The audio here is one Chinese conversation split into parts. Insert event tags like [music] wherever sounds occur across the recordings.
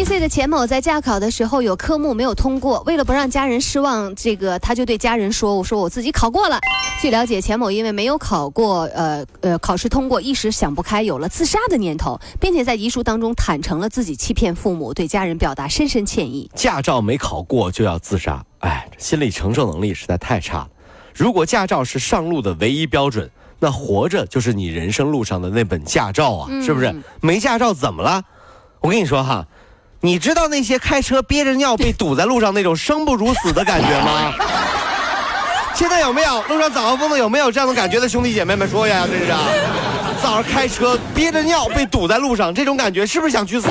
二十一岁的钱某在驾考的时候有科目没有通过，为了不让家人失望，这个他就对家人说：“我说我自己考过了。”据了解，钱某因为没有考过，呃呃，考试通过，一时想不开，有了自杀的念头，并且在遗书当中坦诚了自己欺骗父母，对家人表达深深歉意。驾照没考过就要自杀，哎，心理承受能力实在太差了。如果驾照是上路的唯一标准，那活着就是你人生路上的那本驾照啊，是不是？没驾照怎么了？我跟你说哈，你知道那些开车憋着尿被堵在路上那种生不如死的感觉吗？[laughs] 现在有没有路上早高峰的有没有这样的感觉的兄弟姐妹们说呀？这是啊，早上开车憋着尿被堵在路上，这种感觉是不是想去死？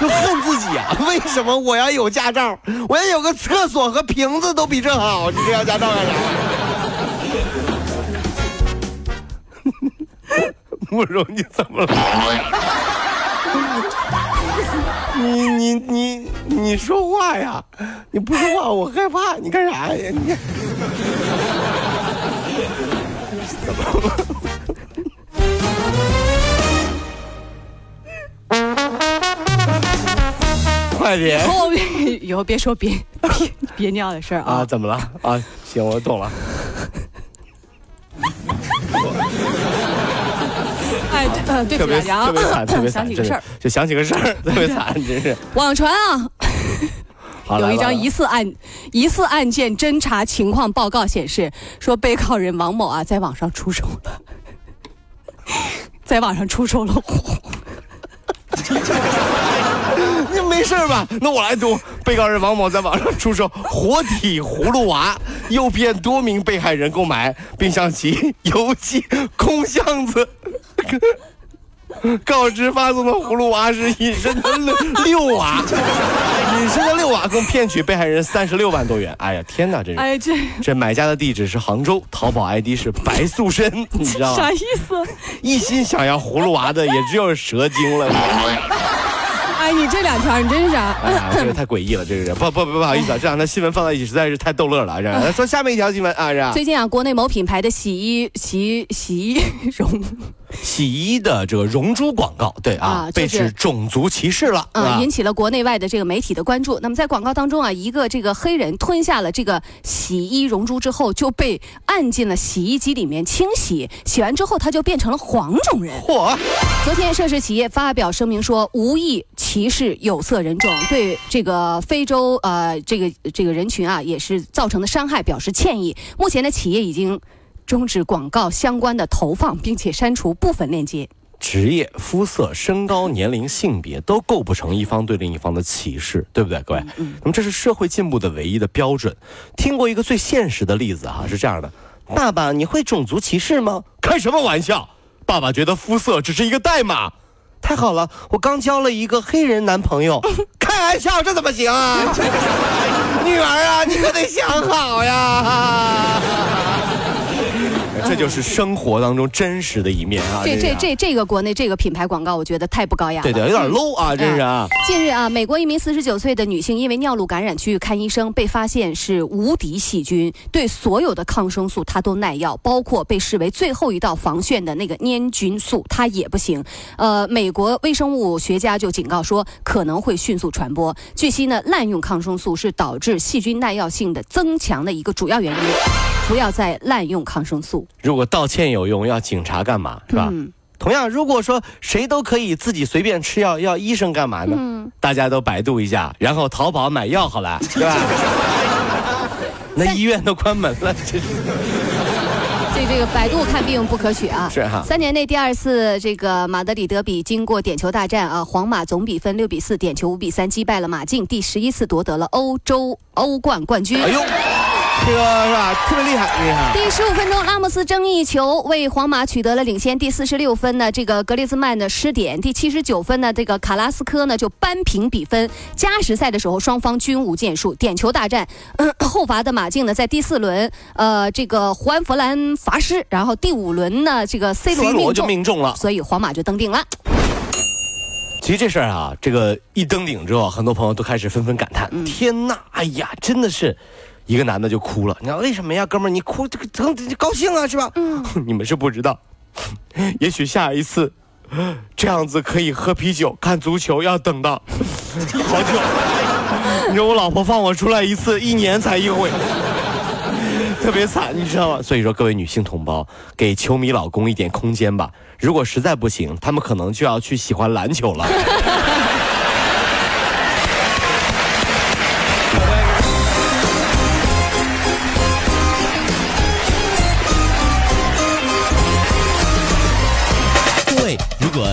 就恨自己啊！[laughs] 为什么我要有驾照？我要有个厕所和瓶子都比这好，你这要驾照干啥？慕容，你怎么了？你你你你说话呀！你不说话我害怕，你干啥呀？你怎么了？快点以后别 [laughs] 以后别说憋憋憋尿的事儿啊！啊。怎么了啊？行，我懂了。[laughs] 哎，对，不起大家特别惨，特别 [coughs] 想起个事儿，就想起个事儿，[laughs] 特别惨，真是。网传啊，[laughs] 好有一张疑一似案疑似案件侦查情况报告显示，说被告人王某啊在网上出售了，在网上出售 [laughs] 了火。你没事吧？那我来读。被告人王某在网上出售活体葫芦娃，诱骗多名被害人购买，并向其邮寄空箱子。[laughs] 告知发送的葫芦娃是隐身的六六娃，[laughs] 隐身的六娃共骗取被害人三十六万多元。哎呀，天哪，这是。哎，这这买家的地址是杭州，淘宝 ID 是白素贞，[laughs] 你知道吗啥？意思？一心想要葫芦娃的也只有蛇精了。哎，你这两条你真是啊。哎呀，这个太诡异了，这个人不不不不好意思啊，这两条新闻放在一起实在是太逗乐了，这说下面一条新闻啊，是吧最近啊，国内某品牌的洗衣洗洗衣绒洗衣的这个溶珠广告，对啊啊，被就是指种族歧视了，嗯啊，引起了国内外的这个媒体的关注。那么在广告当中啊，一个这个黑人吞下了这个洗衣溶珠之后，就被按进了洗衣机里面清洗，洗完之后他就变成了黄种人。嚯，昨天，涉事企业发表声明说，无意歧视有色人种，对这个非洲呃这个这个人群啊也是造成的伤害表示歉意。目前的，企业已经终止广告相关的投放，并且删除部分链接。职业、肤色、身高、年龄、性别都构不成一方对另一方的歧视，对不对，各位？那么这是社会进步的唯一的标准。听过一个最现实的例子哈，是这样的：爸爸，你会种族歧视吗？开什么玩笑！爸爸觉得肤色只是一个代码。太好了，我刚交了一个黑人男朋友。[laughs] 开玩笑，这怎么行啊？[laughs] 女儿啊，你可得想好呀！这就是生活当中真实的一面啊！这这这这个国内这个品牌广告，我觉得太不高雅了。对对，有点 low 啊，真是啊！近日啊，美国一名四十九岁的女性因为尿路感染去看医生，被发现是无敌细菌，对所有的抗生素她都耐药，包括被视为最后一道防线的那个粘菌素，她也不行。呃，美国微生物学家就警告说，可能会迅速传播。据悉呢，滥用抗生素是导致细菌耐药性的增强的一个主要原因，不要再滥用抗生素。如果道歉有用，要警察干嘛？是吧？嗯同样，如果说谁都可以自己随便吃药，要医生干嘛呢？嗯大家都百度一下，然后淘宝买药好了，对吧？[laughs] 那医院都关门了，这是这这个百度看病不可取啊！是哈三年内第二次这个马德里德比经过点球大战啊，皇马总比分六比四，点球五比三击败了马竞，第十一次夺得了欧洲欧冠冠军。哎呦，这个是吧？特别厉害，厉害。第十五分钟，拉莫斯争议球为皇马取得了领先。第四十六分呢，这个格列兹曼的失点。第七十九分呢，这个卡拉斯科呢就扳平比分。加时赛的时候，双方均无建树，点球大战。嗯，[coughs] 后罚的马竞呢，在第四轮，呃，这个胡安弗兰罚失，然后第五轮呢，这个 C 罗就命中了，所以皇马就登顶了。其实这事儿啊，这个一登顶之后，很多朋友都开始纷纷感叹：“天呐，哎呀，真的是！”一个男的就哭了。你知道为什么呀，哥们儿？你哭这个疼高兴啊，是吧？嗯。[laughs] 你们是不知道，也许下一次这样子可以喝啤酒、看足球，要等到 [laughs] 好久。你说我老婆放我出来一次，一年才一回，特别惨，你知道吗？所以说，各位女性同胞，给球迷老公一点空间吧。如果实在不行，他们可能就要去喜欢篮球了。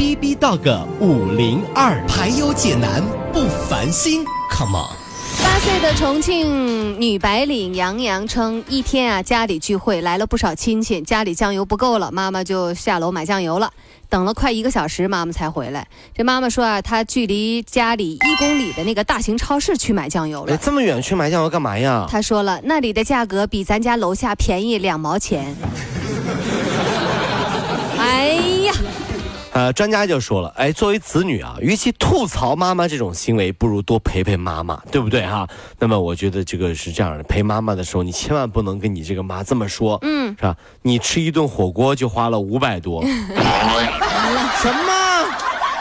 B B Dog 五零二排忧解难不烦心，Come on！八岁的重庆女白领杨洋称，一天啊家里聚会来了不少亲戚，家里酱油不够了，妈妈就下楼买酱油了。等了快一个小时，妈妈才回来。这妈妈说啊，她距离家里一公里的那个大型超市去买酱油了。这么远去买酱油干嘛呀？她说了，那里的价格比咱家楼下便宜两毛钱。呃，专家就说了，哎，作为子女啊，与其吐槽妈妈这种行为，不如多陪陪妈妈，对不对哈？那么我觉得这个是这样的，陪妈妈的时候，你千万不能跟你这个妈这么说，嗯，是吧？你吃一顿火锅就花了五百多，[laughs] 完了什么？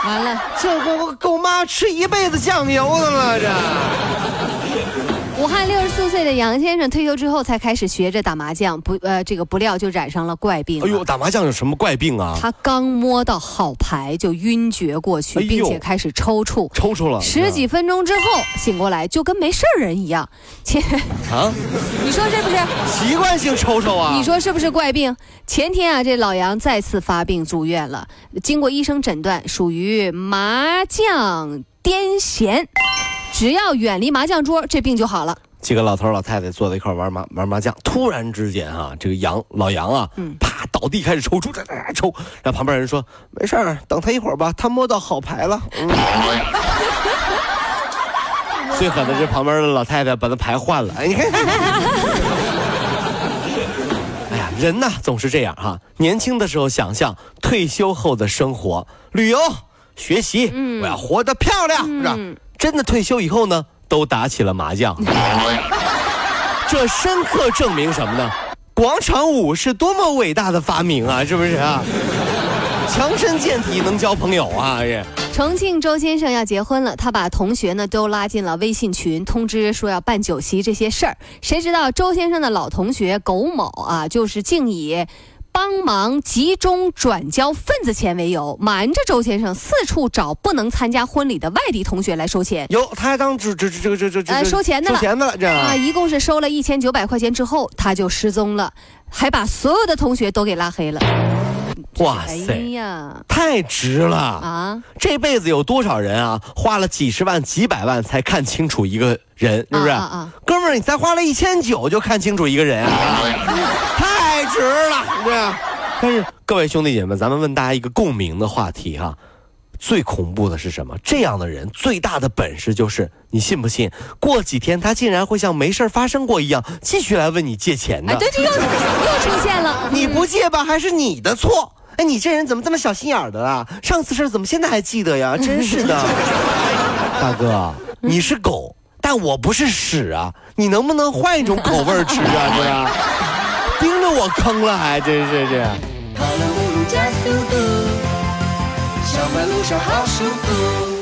完了，这够够妈吃一辈子酱油的了，这。武汉六十四岁的杨先生退休之后才开始学着打麻将，不呃，这个不料就染上了怪病。哎呦，打麻将有什么怪病啊？他刚摸到好牌就晕厥过去，并且开始抽搐，抽搐了。十几分钟之后醒过来，就跟没事人一样。前啊，[laughs] 你说是不是习惯性抽抽啊？你说是不是怪病？前天啊，这老杨再次发病住院了，经过医生诊断，属于麻将癫痫。只要远离麻将桌，这病就好了。几个老头老太太坐在一块玩麻玩麻将，突然之间啊，这个杨老杨啊，啪倒地开始抽搐，抽。然后旁边人说：“没事儿，等他一会儿吧，他摸到好牌了。最狠的是旁边的老太太把他牌换了。哎，你看，哎呀，人呐总是这样哈。年轻的时候想象退休后的生活，旅游、学习，我要活得漂亮，是吧？真的退休以后呢，都打起了麻将。[laughs] 这深刻证明什么呢？广场舞是多么伟大的发明啊！是不是啊？强身健体能交朋友啊！这重庆周先生要结婚了，他把同学呢都拉进了微信群，通知说要办酒席这些事儿。谁知道周先生的老同学苟某啊，就是竟以。帮忙集中转交份子钱为由，瞒着周先生四处找不能参加婚礼的外地同学来收钱。哟，他还当这这这这这这呃收钱的了，收钱的了，这啊，一共是收了一千九百块钱之后，他就失踪了，还把所有的同学都给拉黑了。哇塞呀，太值了啊！这辈子有多少人啊，花了几十万、几百万才看清楚一个人，是不是？啊哥们儿，你才花了一千九就看清楚一个人啊！[laughs] 太值了，对啊。但是各位兄弟姐妹们，咱们问大家一个共鸣的话题哈，最恐怖的是什么？这样的人最大的本事就是，你信不信？过几天他竟然会像没事发生过一样，继续来问你借钱的。对，对又又出现了。你不借吧，还是你的错。哎，你这人怎么这么小心眼的啊？上次事怎么现在还记得呀？真是的，[laughs] 大哥，你是狗，但我不是屎啊！你能不能换一种口味吃啊？是吧？盯着我坑了，还真是这。跑了五路加速度，小马路上好舒服。